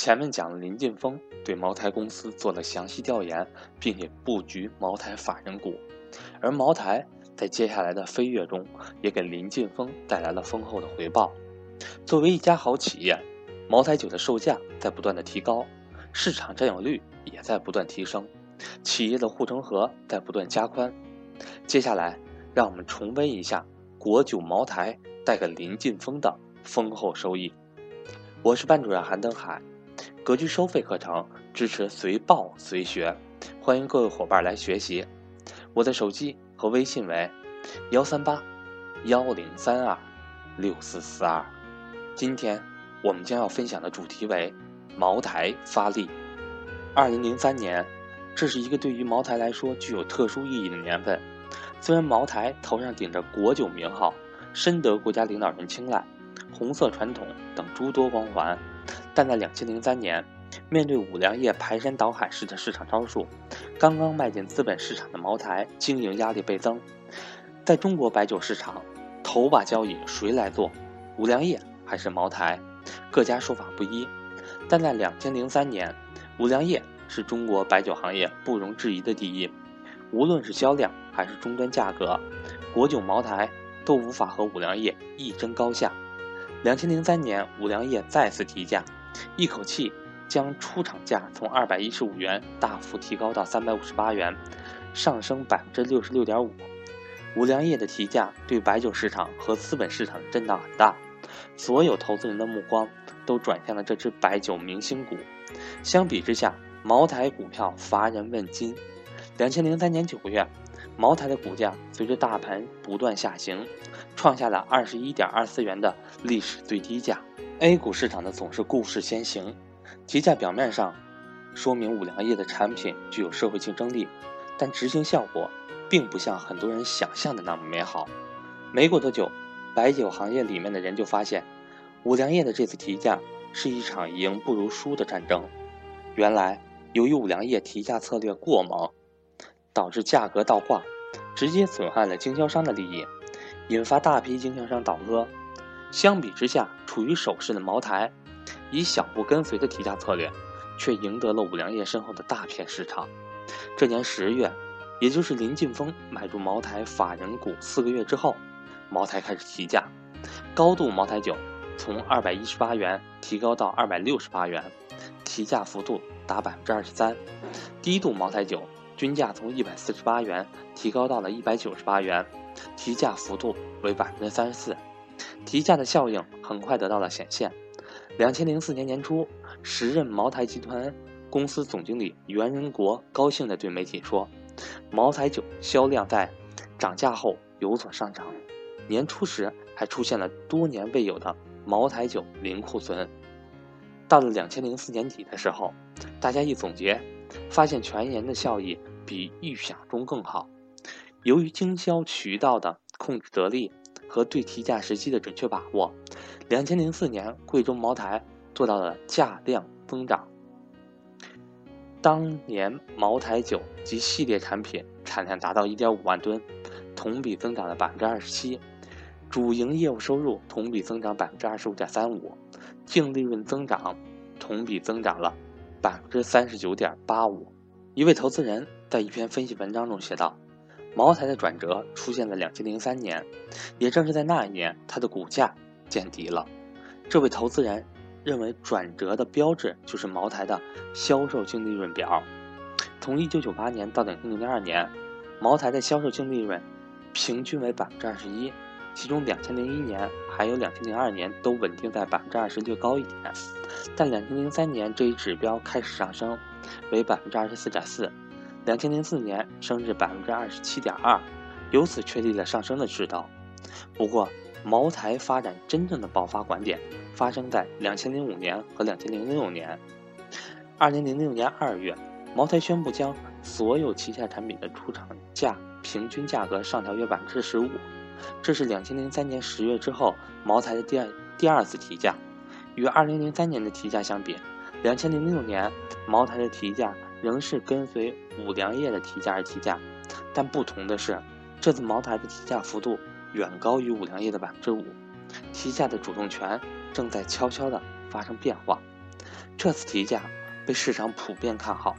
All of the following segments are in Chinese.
前面讲了林晋峰对茅台公司做了详细调研，并且布局茅台法人股，而茅台在接下来的飞跃中也给林晋峰带来了丰厚的回报。作为一家好企业，茅台酒的售价在不断的提高，市场占有率也在不断提升，企业的护城河在不断加宽。接下来，让我们重温一下国酒茅台带给林晋峰的丰厚收益。我是班主任韩登海。格局收费课程支持随报随学，欢迎各位伙伴来学习。我的手机和微信为幺三八幺零三二六四四二。今天我们将要分享的主题为茅台发力。二零零三年，这是一个对于茅台来说具有特殊意义的年份。虽然茅台头上顶着国酒名号，深得国家领导人青睐，红色传统等诸多光环。但在两千零三年，面对五粮液排山倒海式的市场招数，刚刚迈进资本市场的茅台经营压力倍增。在中国白酒市场，头把交椅谁来做？五粮液还是茅台？各家说法不一。但在两千零三年，五粮液是中国白酒行业不容置疑的第一。无论是销量还是终端价格，国酒茅台都无法和五粮液一争高下。两千零三年，五粮液再次提价。一口气将出厂价从二百一十五元大幅提高到三百五十八元，上升百分之六十六点五。五粮液的提价对白酒市场和资本市场震荡很大，所有投资人的目光都转向了这只白酒明星股。相比之下，茅台股票乏人问津。两千零三年九月，茅台的股价随着大盘不断下行，创下了二十一点二四元的历史最低价。A 股市场的总是故事先行，提价表面上说明五粮液的产品具有社会竞争力，但执行效果并不像很多人想象的那么美好。没过多久，白酒行业里面的人就发现，五粮液的这次提价是一场赢不如输的战争。原来，由于五粮液提价策略过猛，导致价格倒挂，直接损害了经销商的利益，引发大批经销商倒戈。相比之下，处于守势的茅台，以小步跟随的提价策略，却赢得了五粮液身后的大片市场。这年十月，也就是林晋峰买入茅台法人股四个月之后，茅台开始提价，高度茅台酒从二百一十八元提高到二百六十八元，提价幅度达百分之二十三；低度茅台酒均价从一百四十八元提高到了一百九十八元，提价幅度为百分之三十四。提价的效应很快得到了显现。两千零四年年初，时任茅台集团公司总经理袁仁国高兴地对媒体说：“茅台酒销量在涨价后有所上涨，年初时还出现了多年未有的茅台酒零库存。”到了两千零四年底的时候，大家一总结，发现全年的效益比预想中更好。由于经销渠道的控制得力。和对提价时机的准确把握，两千零四年贵州茅台做到了价量增长。当年茅台酒及系列产品产量达到一点五万吨，同比增长了百分之二十七，主营业务收入同比增长百分之二十五点三五，净利润增长同比增长了百分之三十九点八五。一位投资人在一篇分析文章中写道。茅台的转折出现在两千零三年，也正是在那一年，它的股价见底了。这位投资人认为，转折的标志就是茅台的销售净利润表。从一九九八年到两千零二年，茅台的销售净利润平均为百分之二十一，其中两千零一年还有两千零二年都稳定在百分之二十略高一点，但两千零三年这一指标开始上升，为百分之二十四点四。两千零四年升至百分之二十七点二，由此确立了上升的势头。不过，茅台发展真正的爆发拐点发生在两千零五年和两千零六年。二零零六年二月，茅台宣布将所有旗下产品的出厂价平均价格上调约百分之十五，这是两千零三年十月之后茅台的第二第二次提价。与二零零三年的提价相比，两千零六年茅台的提价。仍是跟随五粮液的提价而提价，但不同的是，这次茅台的提价幅度远高于五粮液的百分之五，提价的主动权正在悄悄地发生变化。这次提价被市场普遍看好。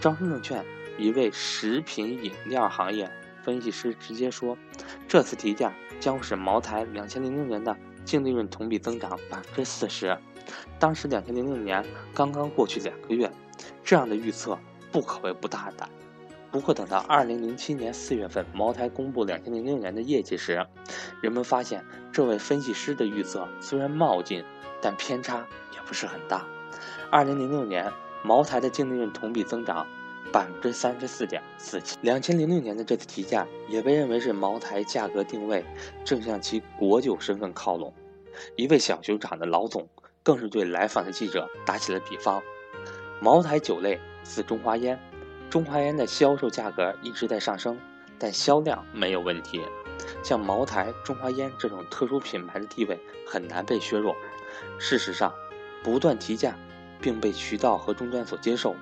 招商证券一位食品饮料行业分析师直接说，这次提价将使茅台两千零六年的净利润同比增长百分之四十。当时两千零六年刚刚过去两个月，这样的预测不可谓不大胆。不过，等到二零零七年四月份，茅台公布两千零六年的业绩时，人们发现这位分析师的预测虽然冒进，但偏差也不是很大。二零零六年，茅台的净利润同比增长百分之三十四点四七。两千零六年的这次提价也被认为是茅台价格定位正向其国酒身份靠拢。一位小酒厂的老总更是对来访的记者打起了比方：茅台酒类似中华烟。中华烟的销售价格一直在上升，但销量没有问题。像茅台、中华烟这种特殊品牌的地位很难被削弱。事实上，不断提价并被渠道和终端所接受，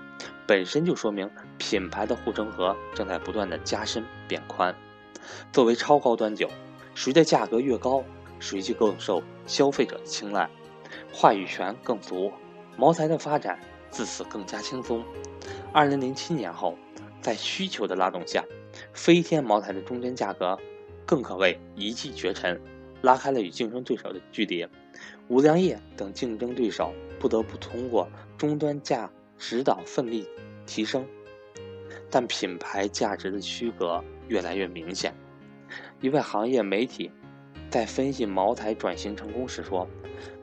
本身就说明品牌的护城河正在不断的加深变宽。作为超高端酒，谁的价格越高，谁就更受消费者的青睐，话语权更足。茅台的发展自此更加轻松。二零零七年后，在需求的拉动下，飞天茅台的终端价格更可谓一骑绝尘，拉开了与竞争对手的距离。五粮液等竞争对手不得不通过终端价指导奋力提升，但品牌价值的区隔越来越明显。一位行业媒体在分析茅台转型成功时说：“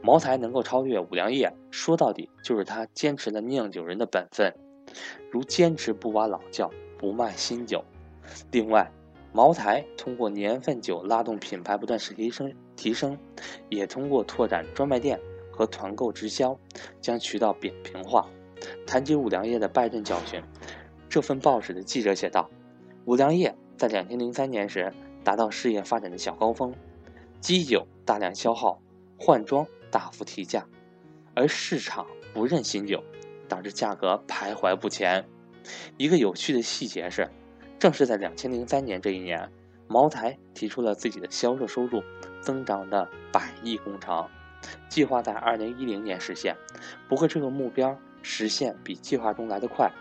茅台能够超越五粮液，说到底就是它坚持了酿酒人的本分。”如坚持不挖老窖，不卖新酒。另外，茅台通过年份酒拉动品牌不断提升，提升，也通过拓展专卖店和团购直销，将渠道扁平化。谈及五粮液的败阵教训，这份报纸的记者写道：“五粮液在两千零三年时达到事业发展的小高峰，基酒大量消耗，换装大幅提价，而市场不认新酒。”导致价格徘徊不前。一个有趣的细节是，正是在两千零三年这一年，茅台提出了自己的销售收入增长的百亿工程，计划在二零一零年实现。不过，这个目标实现比计划中来得快。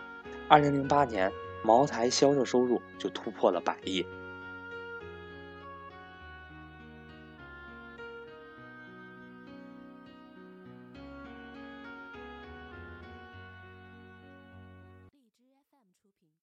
二零零八年，茅台销售收入就突破了百亿。